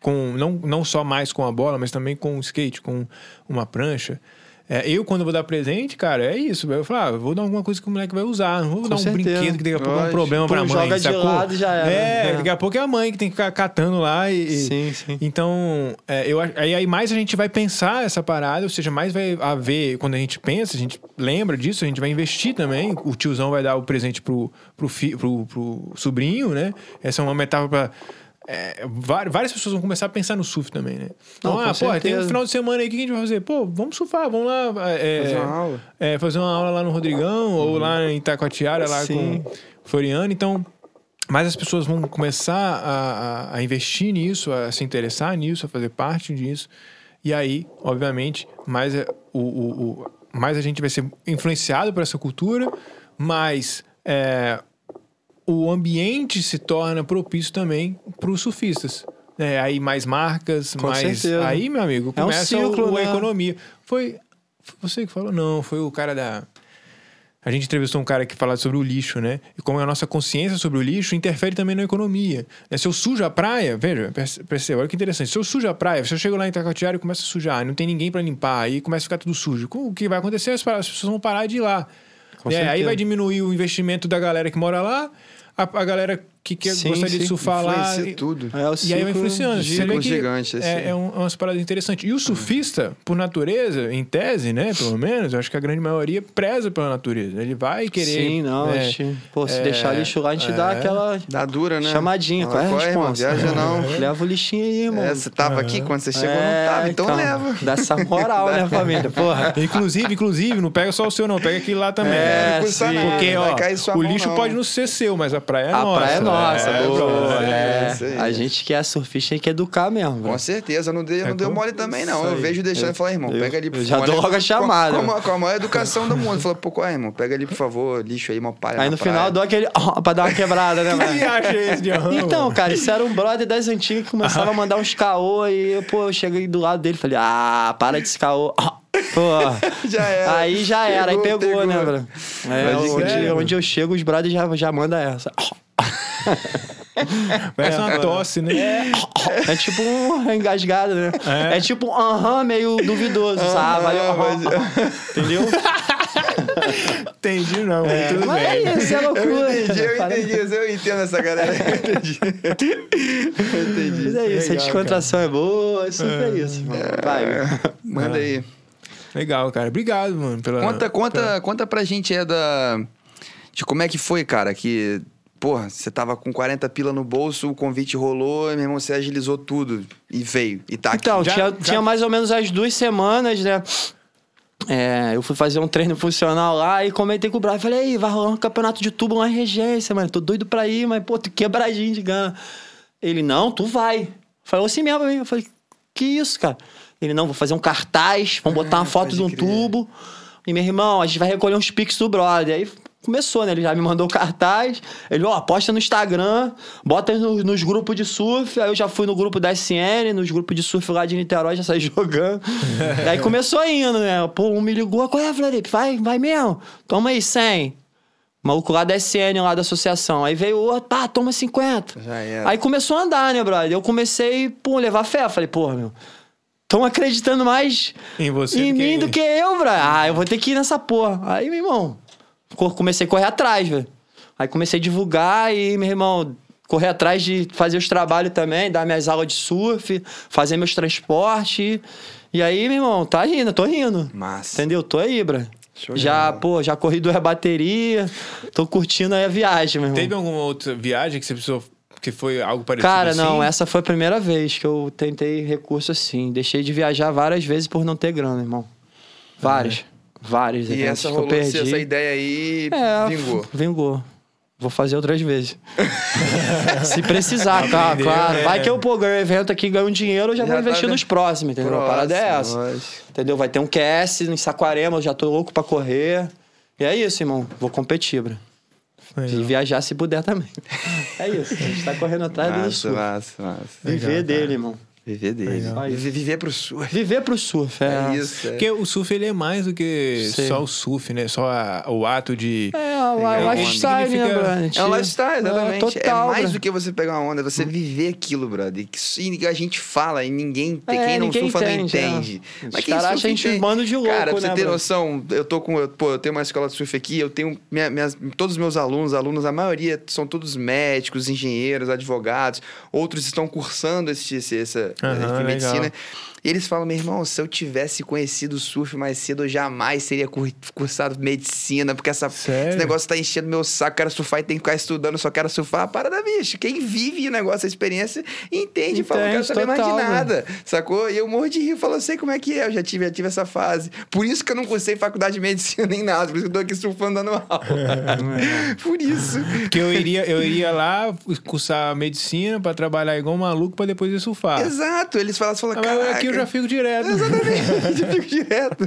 com não, não só mais com a bola, mas também com o skate, com uma prancha. É, eu, quando vou dar presente, cara, é isso. Eu falo, ah, vou dar alguma coisa que o moleque vai usar. Não vou dar um certeza. brinquedo que daqui a pouco é um problema Pô, pra mãe. joga de sacou? lado e já era. É, É. daqui a pouco é a mãe que tem que ficar catando lá e. Sim, sim. então, é, eu, aí, aí mais a gente vai pensar essa parada, ou seja, mais vai haver, quando a gente pensa, a gente lembra disso, a gente vai investir também. O tiozão vai dar o presente pro, pro, fi, pro, pro sobrinho, né? Essa é uma metáfora pra. É, várias pessoas vão começar a pensar no surf também, né? Então, Não, ah, pô, tem um final de semana aí, o que a gente vai fazer? Pô, vamos surfar, vamos lá. é, Fazer uma aula. é, fazer uma aula lá no Rodrigão, ou lá em Itacoatiara, lá Sim. com Floriano. Então, mais as pessoas vão começar a, a- a investir nisso, a se interessar nisso, a fazer parte disso. E aí, obviamente, mais, é- o, o- o- mais a gente vai ser influenciado por essa cultura, mais é, o ambiente se torna propício também para os surfistas. É, aí mais marcas, Com mais. certeza. Aí, meu amigo, É um começa ciclo, o, a né? economia. Foi, você que falou? Não, foi o cara da. A gente entrevistou um cara que falava sobre o lixo, né? E como a nossa consciência sobre o lixo interfere também na economia. Né? Se eu sujo a praia, veja, perce- perceba, olha que interessante. Se eu sujo a praia, se eu chego lá em Itacoatiara e começo a sujar, não tem ninguém para limpar, aí começa a ficar tudo sujo. O que vai acontecer? As pessoas vão parar de ir lá. É, aí vai diminuir o investimento da galera que mora lá, a, a galera que quer, Sim, gostaria de sim. surfar lá. Influencia e- tudo. É o e aí vai ciclo influenciando. de- Você vê que gigante, é, aí. é, um, é umas paradas interessantes. E o surfista, por natureza, em tese, né? Pelo menos, eu acho que a grande maioria preza pela natureza. Ele vai querer. Sim, não. né, a gente- pô, se é, deixar lixo lá, a gente dá é. aquela Dá dura, né? chamadinha. Qual é a resposta? Viaja não. Leva o lixinho aí, irmão. É, você tava aqui quando você chegou, É, não tava, então, leva. Dá essa moral, né, família? Porra. Inclusive, inclusive, não pega só o seu, não. Pega aquele lá também. É, Porque, ó, o lixo pode não ser seu, mas a praia é A nossa. praia é nossa, é, boa. brother. É, aí. a gente que é surfista tem que educar mesmo. bro. Com certeza, não deu, não deu mole também, não. Eu vejo deixando e falar, irmão, eu- pega ali, por eu já dou logo a chamada. Com, com, a, com a maior educação do mundo. Fala, pô, qual é, irmão? Pega ali, por favor, lixo aí, uma palha. Aí no praia. final eu dou aquele. ó, pra dar uma quebrada, né, Que mano? viagem é esse de arranjo? Então, cara, isso era um brother das antigas que começava a mandar uns caô e, pô, eu cheguei do lado dele e falei, ah, para desse caô. Pô, Já era. aí já era, aí Pegou, pegou, né, pegou. bro? É, onde, onde eu chego, os brothers já, já mandam essa. Parece É, uma tosse, né? É tipo um engasgado, né? É. É, tipo um aham meio duvidoso, sabe? Valeu, aham. Entendeu? Entendi, não. mas tudo Mas bem. é isso, é loucura. Eu entendi, eu entendi. Eu entendo essa galera. Eu entendi. Eu entendi. Mas é isso, a Legal, descontração é boa, sempre é, isso. mano. Vai. Manda aí. Legal, cara. Obrigado, mano. Pela, Conta, conta, pela- conta pra gente é da. De como é que foi, cara, que. Porra, você tava com 40 pila no bolso, o convite rolou, e, meu irmão, você agilizou tudo e veio. E tá aqui. Então, Já- tinha, já- tinha mais ou menos as duas semanas, né? É, eu fui fazer um treino funcional lá e comentei com o Brian. Falei, aí, vai rolar um campeonato de tubo lá em Regência, mano. Tô doido pra ir, mas, pô, tô quebradinho de gana. Ele, não, tu vai. Falou assim mesmo pra mim. Eu falei, que isso, cara? Ele, não, vou fazer um cartaz, vamos botar uma foto de um crer. tubo. E, meu irmão, a gente vai recolher uns pics do brother. Aí começou, né? Ele já me mandou cartaz. Ele, ó, posta no Instagram, bota no- nos grupos de surf. Aí eu já fui no grupo da SN, nos grupos de surf lá de Niterói, já saí jogando. aí começou indo, né? Pô, um me ligou, qual é, Floripe? Vai, vai mesmo? Toma aí 100. Maluco lá da SN, lá da associação. Aí veio outro, pá, toma 50. Já era. Aí começou a andar, né, brother? Eu comecei, pô, levar fé. Falei, porra, meu, estão acreditando mais Em você em do que mim em do que eu, brother. Ah, eu vou ter que ir nessa porra. Aí, meu irmão, comecei a correr atrás, velho. Aí comecei a divulgar e, meu irmão, correr atrás de fazer os trabalhos também, dar minhas aulas de surf, fazer meus transportes. E aí, meu irmão, tá rindo, tô rindo. Massa. Entendeu? Tô aí, bra. Show Já, bola. pô, já corri duas baterias, tô curtindo aí a viagem, meu irmão. Teve alguma outra viagem que você precisou. Que foi algo parecido Cara, assim? não, essa foi a primeira vez que eu tentei recurso assim. Deixei de viajar várias vezes por não ter grana, irmão. Várias. Várias. E eventos essa que eu rolou, perdi. essa ideia aí É, vingou. Vingou. Vou fazer outras vezes. Se precisar, tá, Aprendeu, claro. né? Vai que eu pô, ganho evento aqui, ganho um dinheiro, eu já, Já vou tá investir vendo? nos próximos, entendeu? a parada é essa. Próximo, lógico. Entendeu? Vai ter um QS em Saquarema, eu já tô louco pra correr. E é isso, irmão. Vou competir, bro. Legal. E viajar se puder também. É isso. A gente tá correndo atrás Massa, massa, massa. Viver Legal, cara. dele, irmão. Viver dele. Legal. Viver, viver pro surf. Viver pro surf, é. É isso. É. Porque o surf ele é mais do que Sim. só o surf, né? Só a- o ato de. É, o Pegar lifestyle, né, brother? É um lifestyle, exatamente. É, total, mais brother. do que você pegar uma onda, é você viver aquilo, brother. E que- a gente fala e ninguém, tem É, quem não ninguém surfa entende, não é. entende. Os Mas quem surfa a gente entende. bando de louco, Cara, pra você né, ter brother? noção, eu tô com. eu- Pô, eu tenho uma escola de surf aqui, eu tenho. Minha, minhas, todos os meus alunos, alunos, a maioria são todos médicos, engenheiros, advogados. Outros estão cursando esse, esse, essa Aham, essa medicina. legal. E eles falam, meu irmão, se eu tivesse conhecido o surf mais cedo, eu jamais seria cur- cursado medicina, porque essa, Sério? esse negócio tá enchendo meu saco, quero surfar e tem que ficar estudando, só quero surfar. Para da bicho. Quem vive o negócio, a experiência, entende, fala, não quero Entende, saber mais de total, né? nada. Sacou? E eu morro de rir, falo, sei como é que é, eu já tive, já tive essa fase. Por isso que eu não cursei faculdade de medicina nem nada, por isso que eu tô aqui surfando dando aula. por isso. Porque eu iria, eu iria lá cursar medicina pra trabalhar igual um maluco pra depois ir surfar. Exato, eles falam, falam Ah, mas aqui eu já "Caraca." fico direto. Exatamente, eu fico direto.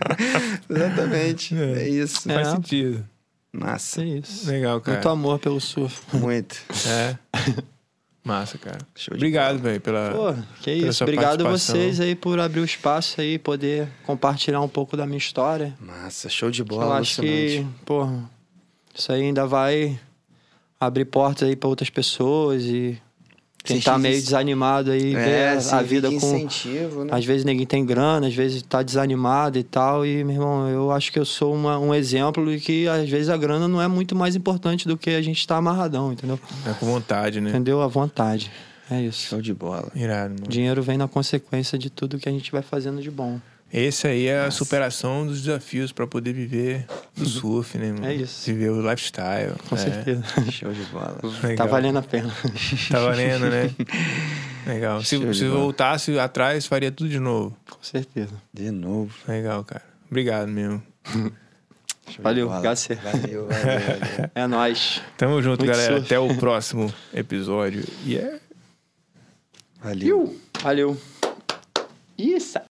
Exatamente. É, isso. Faz É. sentido. Massa. É isso. Legal, cara. Muito amor pelo surf. Muito. É. Massa, cara. Show de Obrigado, velho, pela. Pô, que pela isso. Obrigado a vocês aí por abrir o espaço aí, poder compartilhar um pouco da minha história. Massa, show de eu bola. acho alucinante. que, pô, isso aí ainda vai abrir portas aí pra outras pessoas e quem tá meio desanimado aí É, vê a- a vida com incentivo, né? às vezes ninguém tem grana, às vezes tá desanimado e tal. E, meu irmão, eu acho que eu sou uma- um exemplo de que às vezes a grana não é muito mais importante do que a gente tá amarradão, entendeu? É com vontade, né? Entendeu? A vontade. É isso. Show de bola. Irado, mano. Dinheiro vem na consequência de tudo que a gente vai fazendo de bom. Esse aí é a superação dos desafios pra poder viver do surf, né, mano? É isso. Viver o lifestyle. Com é. certeza. Show de bola. Legal. Tá valendo a pena. Tá valendo, né? Legal. Se, Show se voltasse atrás, faria tudo de novo. Com certeza. De novo. Legal, cara. Obrigado mesmo. Valeu. Gacê. Valeu, valeu, valeu. É nóis. Tamo junto, Muito galera. surf. Até o próximo episódio. E é Valeu. Valeu. Isso.